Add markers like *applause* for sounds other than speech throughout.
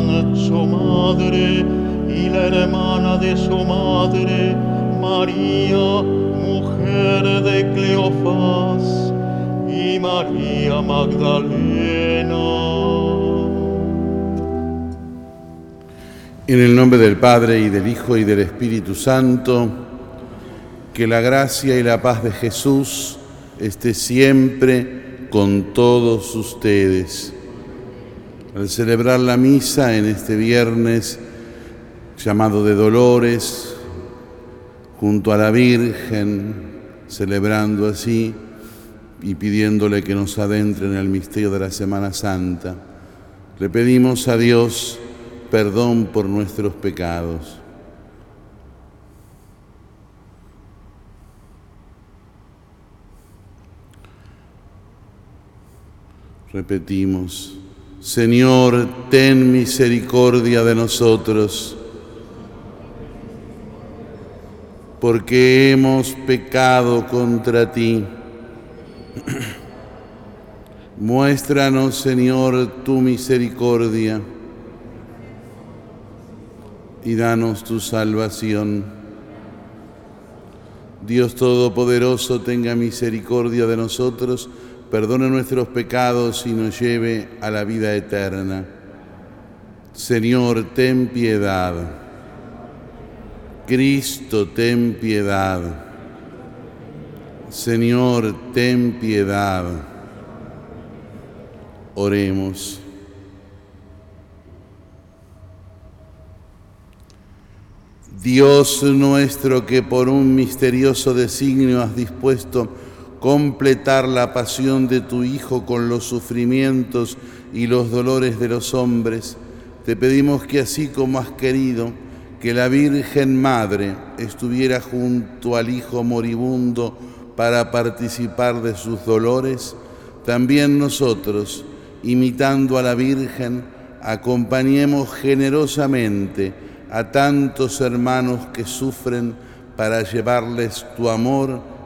estaban su madre y la hermana de su madre, María, mujer de Cleofás, y María Magdalena. En el nombre del Padre y del Hijo y del Espíritu Santo, que la gracia y la paz de Jesús esté siempre con todos ustedes. Al celebrar la misa en este viernes llamado de Dolores, junto a la Virgen, celebrando así y pidiéndole que nos adentre en el misterio de la Semana Santa, le pedimos a Dios perdón por nuestros pecados. Repetimos, Señor, ten misericordia de nosotros, porque hemos pecado contra ti. *clears throat* Muéstranos, Señor, tu misericordia y danos tu salvación. Dios Todopoderoso, tenga misericordia de nosotros, perdone nuestros pecados y nos lleve a la vida eterna. Señor, ten piedad. Cristo, ten piedad. Señor, ten piedad. Oremos. Dios nuestro que por un misterioso designio has dispuesto completar la pasión de tu Hijo con los sufrimientos y los dolores de los hombres, te pedimos que así como has querido que la Virgen Madre estuviera junto al Hijo moribundo para participar de sus dolores, también nosotros, imitando a la Virgen, acompañemos generosamente a tantos hermanos que sufren para llevarles tu amor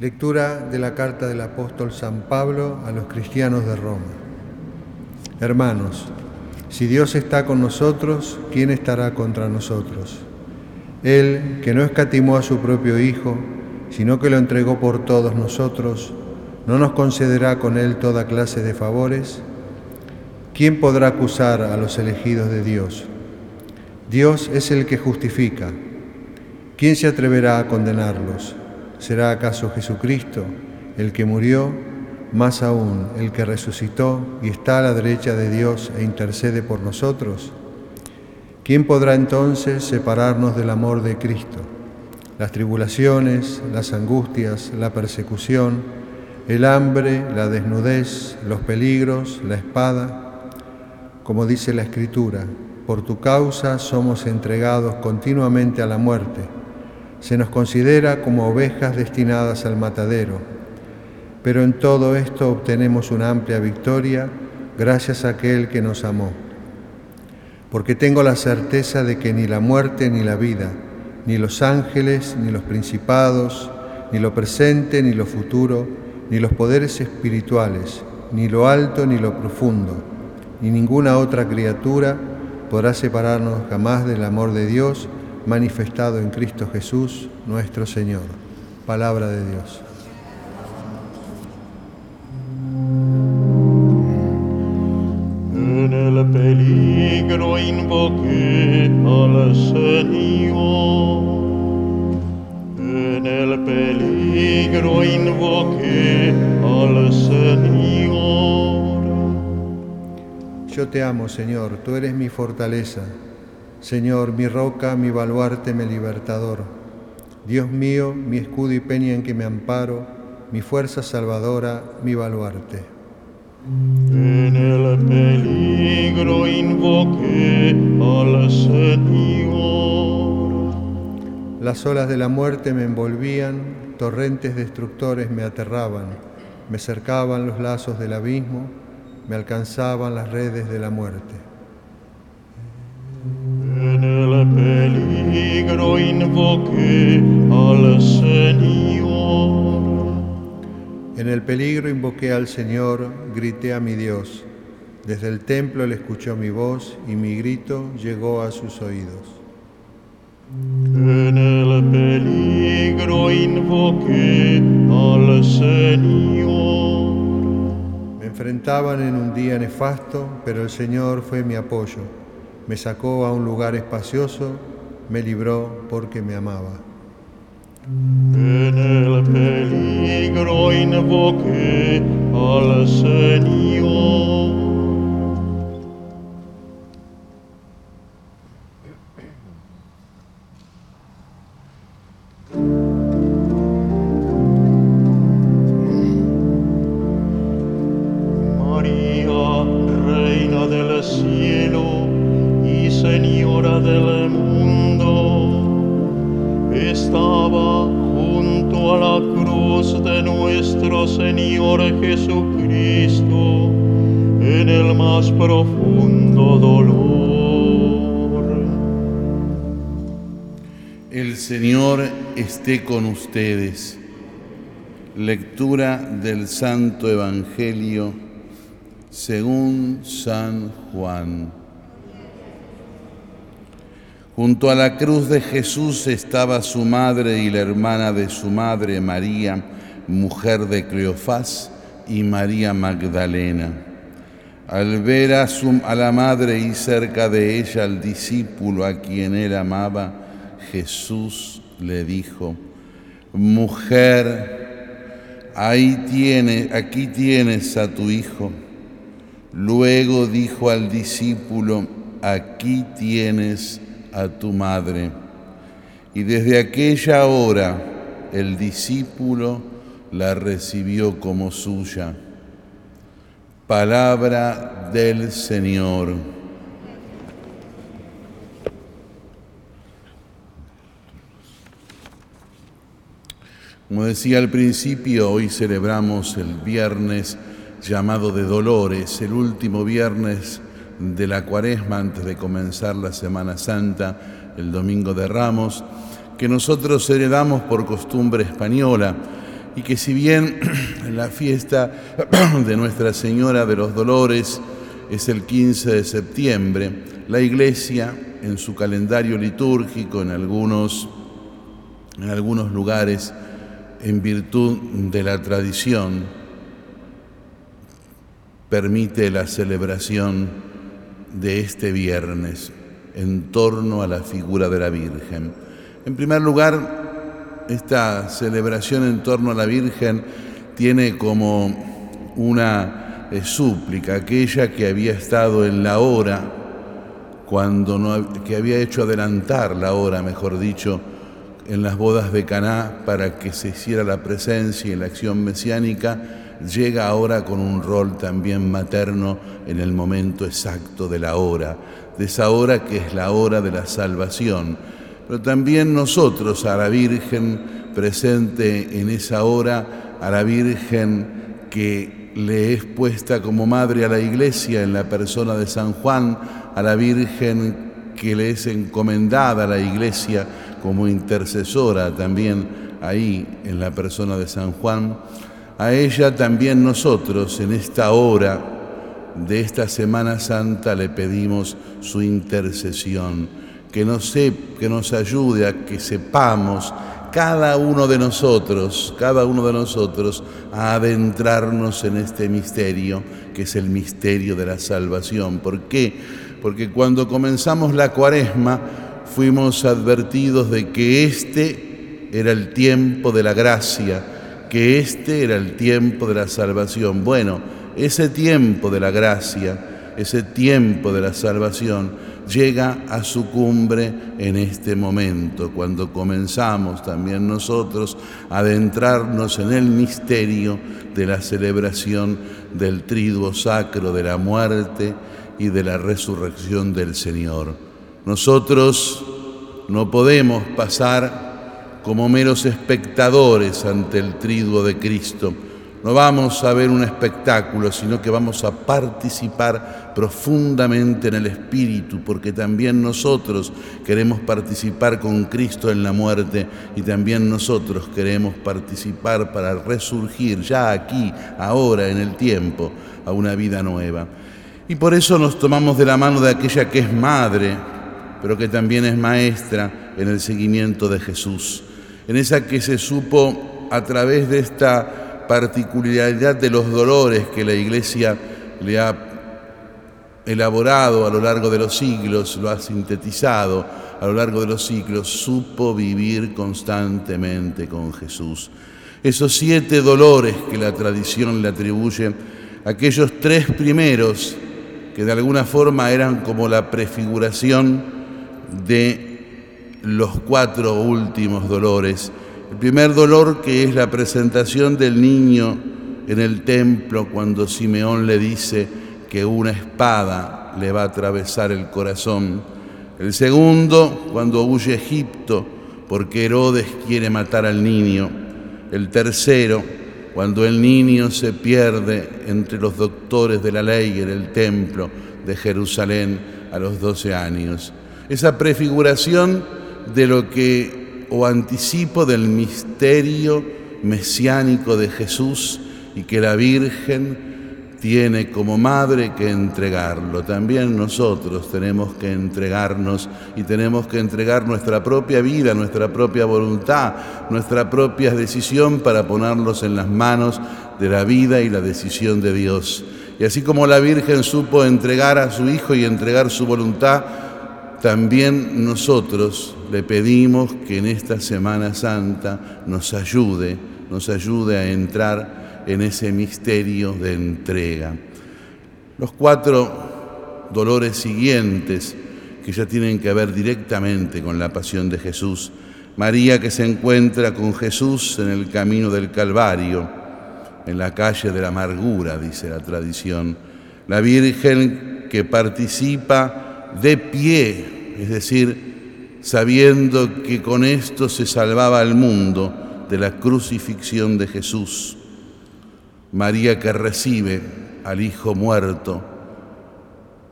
Lectura de la carta del apóstol San Pablo a los cristianos de Roma. Hermanos, si Dios está con nosotros, ¿quién estará contra nosotros? Él, que no escatimó a su propio Hijo, sino que lo entregó por todos nosotros, ¿no nos concederá con Él toda clase de favores? ¿Quién podrá acusar a los elegidos de Dios? Dios es el que justifica. ¿Quién se atreverá a condenarlos? ¿Será acaso Jesucristo el que murió, más aún el que resucitó y está a la derecha de Dios e intercede por nosotros? ¿Quién podrá entonces separarnos del amor de Cristo? Las tribulaciones, las angustias, la persecución, el hambre, la desnudez, los peligros, la espada. Como dice la Escritura, por tu causa somos entregados continuamente a la muerte se nos considera como ovejas destinadas al matadero, pero en todo esto obtenemos una amplia victoria gracias a aquel que nos amó. Porque tengo la certeza de que ni la muerte ni la vida, ni los ángeles, ni los principados, ni lo presente, ni lo futuro, ni los poderes espirituales, ni lo alto, ni lo profundo, ni ninguna otra criatura podrá separarnos jamás del amor de Dios manifestado en Cristo Jesús, nuestro Señor. Palabra de Dios. En el peligro invoqué al Señor. En el peligro invoqué al Señor. Yo te amo, Señor, tú eres mi fortaleza. Señor, mi roca, mi baluarte, mi libertador. Dios mío, mi escudo y peña en que me amparo, mi fuerza salvadora, mi baluarte. En el peligro invoqué al Señor. Las olas de la muerte me envolvían, torrentes destructores me aterraban, me cercaban los lazos del abismo, me alcanzaban las redes de la muerte. En el peligro invoqué al Señor. En el peligro invoqué al Señor, grité a mi Dios. Desde el templo él escuchó mi voz y mi grito llegó a sus oídos. En el peligro invoqué al Señor. Me enfrentaban en un día nefasto, pero el Señor fue mi apoyo. Me sacó a un lugar espacioso, me libró porque me amaba. En el peligro invoqué al Señor. María, Reina del cielo Señora del mundo, estaba junto a la cruz de nuestro Señor Jesucristo en el más profundo dolor. El Señor esté con ustedes. Lectura del Santo Evangelio según San Juan. Junto a la cruz de Jesús estaba su madre y la hermana de su madre, María, mujer de Cleofás, y María Magdalena. Al ver a, su- a la madre y cerca de ella al discípulo a quien él amaba, Jesús le dijo, Mujer, ahí tiene, aquí tienes a tu hijo. Luego dijo al discípulo, aquí tienes a tu madre. Y desde aquella hora el discípulo la recibió como suya. Palabra del Señor. Como decía al principio, hoy celebramos el viernes llamado de Dolores, el último viernes de la cuaresma antes de comenzar la Semana Santa, el Domingo de Ramos, que nosotros heredamos por costumbre española y que si bien *clears throat* la fiesta *clears throat* de Nuestra Señora de los Dolores es el 15 de septiembre, la Iglesia en su calendario litúrgico en algunos, en algunos lugares, en virtud de la tradición, permite la celebración de este viernes en torno a la figura de la Virgen. En primer lugar, esta celebración en torno a la Virgen tiene como una eh, súplica, aquella que había estado en la hora, cuando no, que había hecho adelantar la hora, mejor dicho, en las bodas de Caná para que se hiciera la presencia y la acción mesiánica, llega ahora con un rol también materno en el momento exacto de la hora, de esa hora que es la hora de la salvación. Pero también nosotros, a la Virgen presente en esa hora, a la Virgen que le es puesta como madre a la iglesia en la persona de San Juan, a la Virgen que le es encomendada a la iglesia como intercesora también ahí en la persona de San Juan, a ella también nosotros en esta hora de esta Semana Santa le pedimos su intercesión, que nos, ayude a que sepamos cada uno de nosotros, cada uno de nosotros, a adentrarnos en este misterio, que es el misterio de la salvación. ¿Por qué? Porque cuando comenzamos la cuaresma fuimos advertidos de que este era el tiempo de la gracia, que este era el tiempo de la salvación. Bueno, ese tiempo de la gracia ese tiempo de la salvación, llega a su cumbre en este momento, cuando comenzamos también nosotros a adentrarnos en el misterio de la celebración del triduo sacro de la muerte y de la resurrección del Señor. Nosotros no podemos pasar como meros espectadores ante el triduo de Cristo. No vamos a ver un espectáculo, sino que vamos a participar profundamente en el Espíritu, porque también nosotros queremos participar con Cristo en la muerte y también nosotros queremos participar para resurgir ya aquí, ahora, en el tiempo, a una vida nueva. Y por eso nos tomamos de la mano de aquella que es madre, pero que también es maestra en el seguimiento de Jesús, en esa que se supo a través de esta particularidad de los dolores que la Iglesia le ha elaborado a lo largo de los siglos, lo ha sintetizado a lo largo de los siglos, supo vivir constantemente con Jesús. Esos siete dolores que la tradición le atribuye, aquellos tres primeros que de alguna forma eran como la prefiguración de los cuatro últimos dolores. El primer dolor que es la presentación del niño en el templo cuando Simeón le dice que una espada le va a atravesar el corazón. El segundo cuando huye Egipto porque Herodes quiere matar al niño. El tercero cuando el niño se pierde entre los doctores de la ley en el templo de Jerusalén a los doce años esa prefiguración de lo que, o anticipo del misterio mesiánico de Jesús y que la Virgen tiene como madre que entregarlo. También nosotros tenemos que entregarnos y tenemos que entregar nuestra propia vida, nuestra propia voluntad, nuestra propia decisión para ponerlos en las manos de la vida y la decisión de Dios. Y así como la Virgen supo entregar a su Hijo y entregar su voluntad, también nosotros le pedimos que en esta Semana Santa nos ayude, nos ayude a entrar en ese misterio de entrega. Los cuatro dolores siguientes que ya tienen que ver directamente con la pasión de Jesús. María que se encuentra con Jesús en el camino del Calvario, en la calle de la amargura, dice la tradición. La Virgen que participa de pie, es decir, sabiendo que con esto se salvaba al mundo de la crucifixión de Jesús. María que recibe al Hijo muerto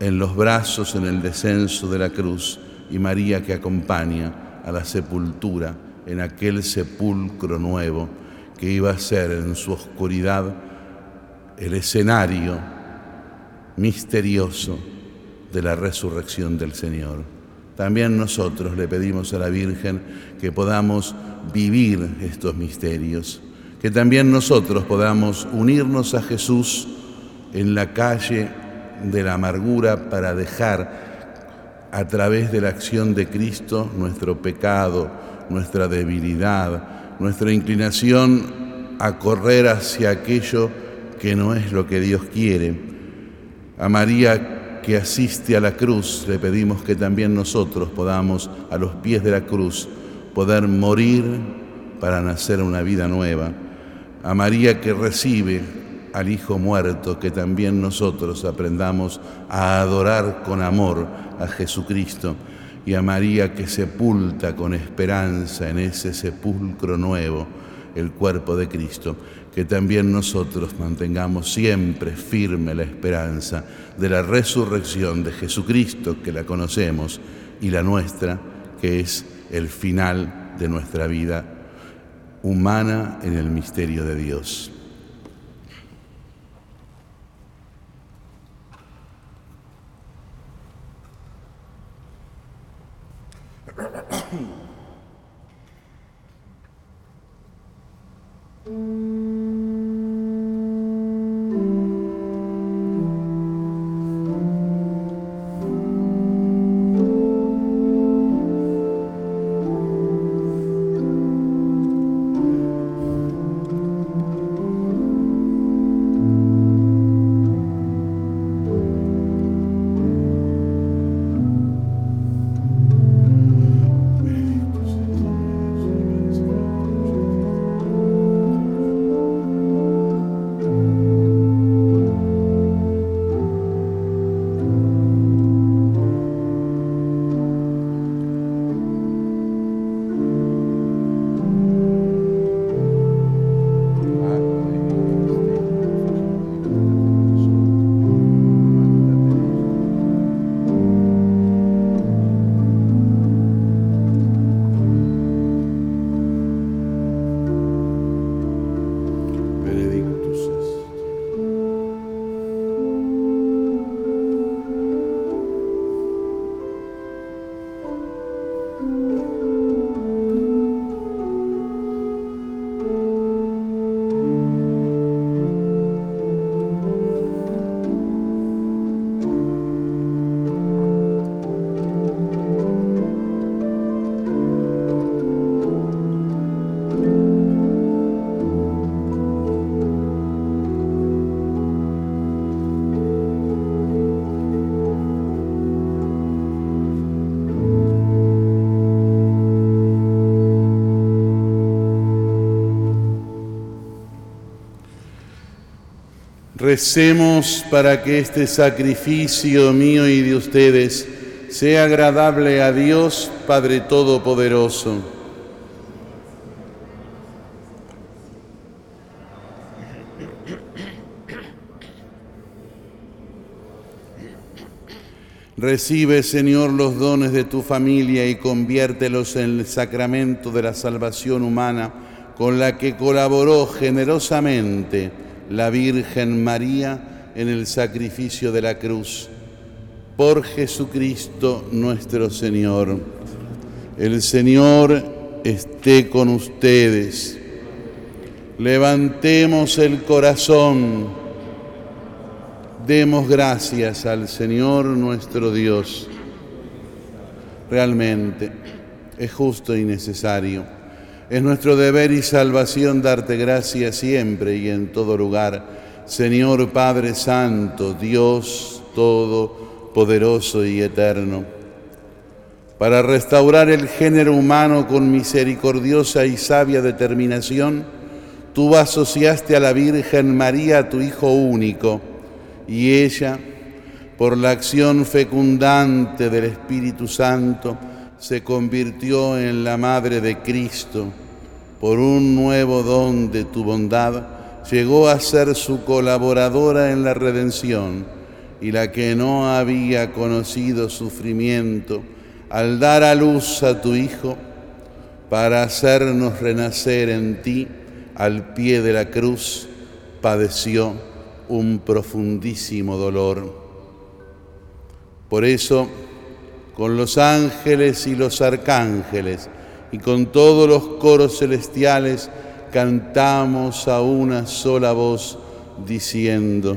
en los brazos en el descenso de la cruz y María que acompaña a la sepultura en aquel sepulcro nuevo que iba a ser en su oscuridad el escenario misterioso de la resurrección del Señor. También nosotros le pedimos a la Virgen que podamos vivir estos misterios, que también nosotros podamos unirnos a Jesús en la calle de la amargura para dejar a través de la acción de Cristo nuestro pecado, nuestra debilidad, nuestra inclinación a correr hacia aquello que no es lo que Dios quiere. A María que asiste a la cruz, le pedimos que también nosotros podamos, a los pies de la cruz, poder morir para nacer una vida nueva. A María que recibe al Hijo muerto, que también nosotros aprendamos a adorar con amor a Jesucristo. Y a María que sepulta con esperanza en ese sepulcro nuevo el cuerpo de Cristo que también nosotros mantengamos siempre firme la esperanza de la resurrección de Jesucristo, que la conocemos, y la nuestra, que es el final de nuestra vida humana en el misterio de Dios. Mm. Recemos para que este sacrificio mío y de ustedes sea agradable a Dios Padre Todopoderoso. Recibe, Señor, los dones de tu familia y conviértelos en el sacramento de la salvación humana con la que colaboró generosamente la Virgen María en el sacrificio de la cruz. Por Jesucristo nuestro Señor. El Señor esté con ustedes. Levantemos el corazón. Demos gracias al Señor nuestro Dios. Realmente es justo y necesario. Es nuestro deber y salvación darte gracias siempre y en todo lugar. Señor Padre Santo, Dios Todopoderoso y Eterno. Para restaurar el género humano con misericordiosa y sabia determinación, tú asociaste a la Virgen María, tu Hijo único, y ella, por la acción fecundante del Espíritu Santo, se convirtió en la Madre de Cristo. Por un nuevo don de tu bondad, llegó a ser su colaboradora en la redención y la que no había conocido sufrimiento, al dar a luz a tu Hijo, para hacernos renacer en ti, al pie de la cruz, padeció un profundísimo dolor. Por eso, con los ángeles y los arcángeles y con todos los coros celestiales, cantamos a una sola voz diciendo,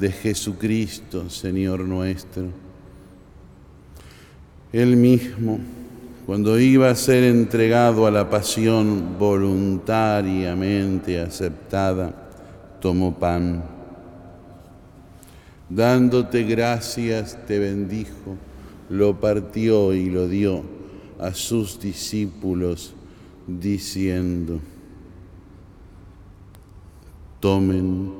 de Jesucristo, Señor nuestro. Él mismo, cuando iba a ser entregado a la pasión voluntariamente aceptada, tomó pan. Dándote gracias, te bendijo, lo partió y lo dio a sus discípulos, diciendo, tomen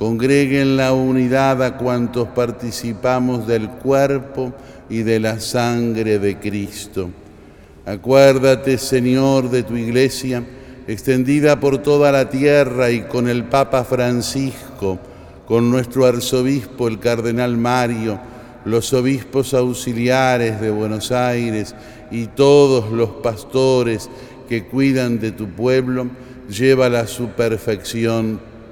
congregue en la unidad a cuantos participamos del cuerpo y de la sangre de Cristo. Acuérdate, Señor, de tu iglesia, extendida por toda la tierra y con el Papa Francisco, con nuestro arzobispo, el cardenal Mario, los obispos auxiliares de Buenos Aires y todos los pastores que cuidan de tu pueblo, llévala a su perfección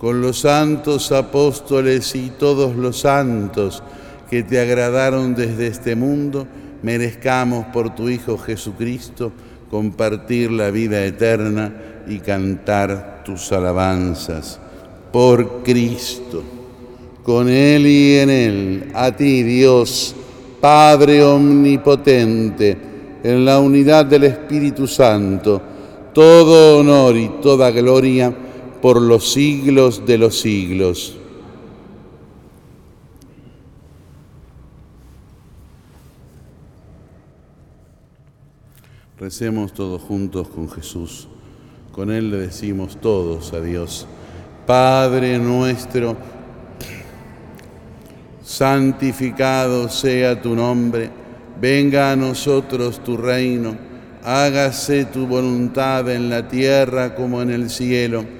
con los santos apóstoles y todos los santos que te agradaron desde este mundo, merezcamos por tu Hijo Jesucristo compartir la vida eterna y cantar tus alabanzas. Por Cristo, con Él y en Él, a ti Dios, Padre Omnipotente, en la unidad del Espíritu Santo, todo honor y toda gloria por los siglos de los siglos. Recemos todos juntos con Jesús. Con Él le decimos todos a Dios. Padre nuestro, santificado sea tu nombre, venga a nosotros tu reino, hágase tu voluntad en la tierra como en el cielo.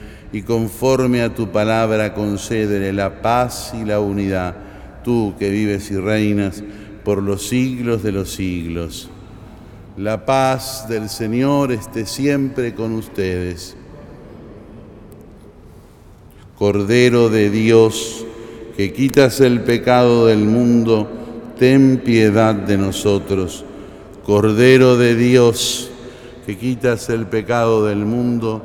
y conforme a tu palabra concédele la paz y la unidad, tú que vives y reinas por los siglos de los siglos. La paz del Señor esté siempre con ustedes. Cordero de Dios, que quitas el pecado del mundo, ten piedad de nosotros. Cordero de Dios, que quitas el pecado del mundo,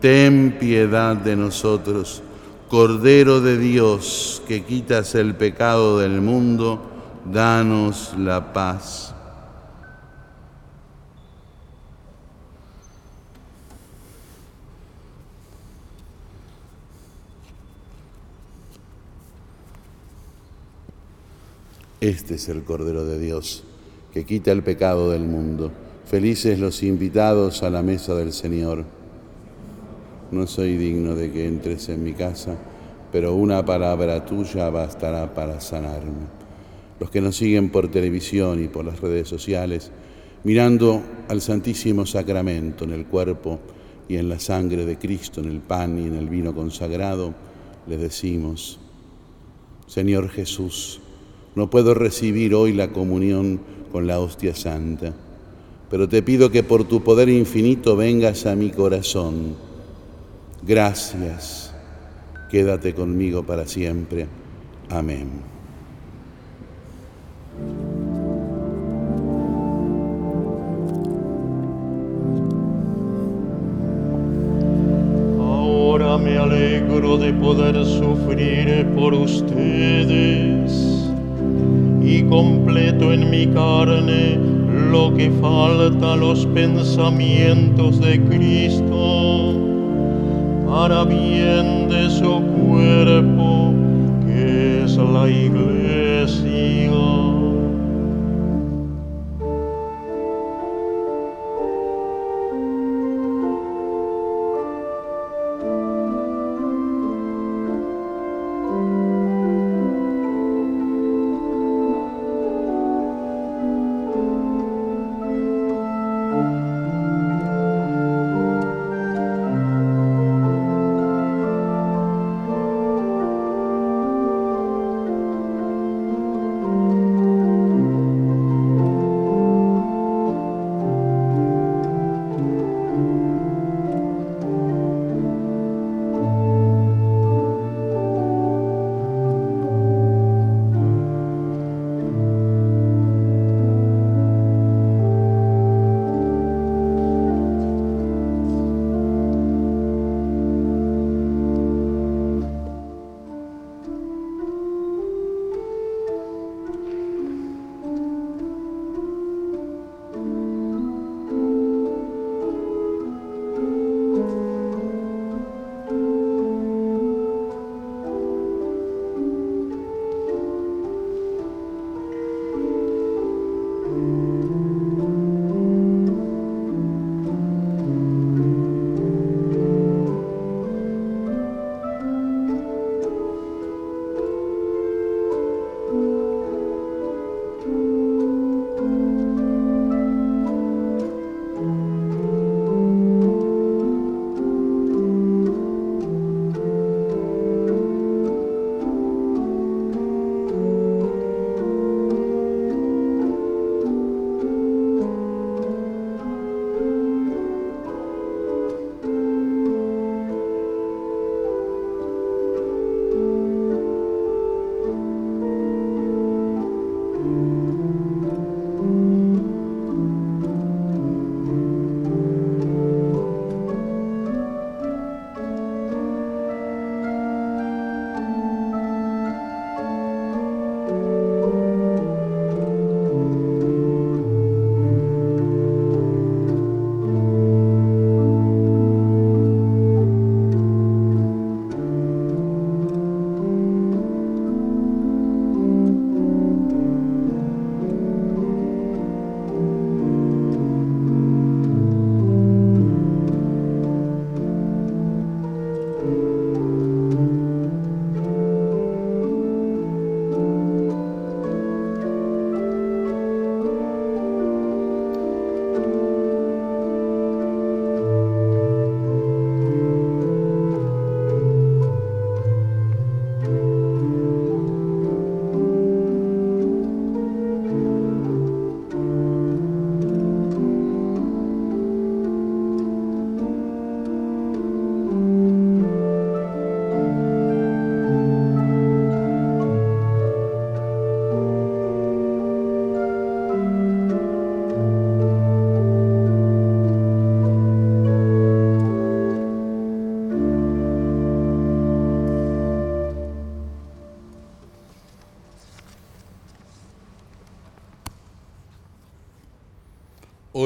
ten piedad de nosotros. Cordero de Dios, que quitas el pecado del mundo, danos la paz. Este es el Cordero de Dios, que quita el pecado del mundo. Felices los invitados a la mesa del Señor. No soy digno de que entres en mi casa, pero una palabra tuya bastará para sanarme. Los que nos siguen por televisión y por las redes sociales, mirando al Santísimo Sacramento en el cuerpo y en la sangre de Cristo, en el pan y en el vino consagrado, les decimos, Señor Jesús, no puedo recibir hoy la comunión con la hostia santa, pero te pido que por tu poder infinito vengas a mi corazón. Gracias. Quédate conmigo para siempre. Amén. Ahora me alegro de de poder sufrir por ustedes y completo en mi carne lo que falta a los pensamientos de Cristo para bien de su cuerpo que es la iglesia.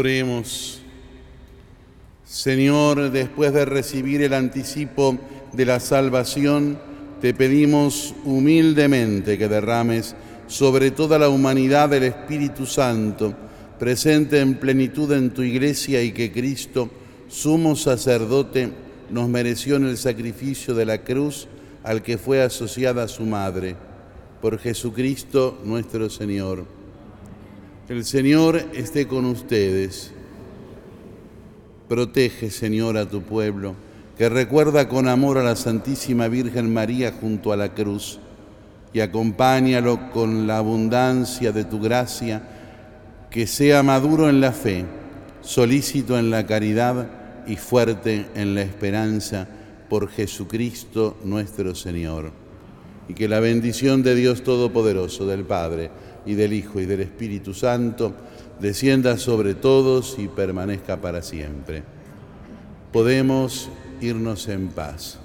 Oremos. Señor, después de recibir el anticipo de la salvación, te pedimos humildemente que derrames sobre toda la humanidad el Espíritu Santo, presente en plenitud en tu iglesia y que Cristo, sumo sacerdote, nos mereció en el sacrificio de la cruz al que fue asociada su madre. Por Jesucristo nuestro Señor. El Señor esté con ustedes. Protege, Señor, a tu pueblo, que recuerda con amor a la Santísima Virgen María junto a la cruz, y acompáñalo con la abundancia de tu gracia, que sea maduro en la fe, solícito en la caridad y fuerte en la esperanza por Jesucristo nuestro Señor. Y que la bendición de Dios Todopoderoso, del Padre, y del Hijo y del Espíritu Santo, descienda sobre todos y permanezca para siempre. Podemos irnos en paz.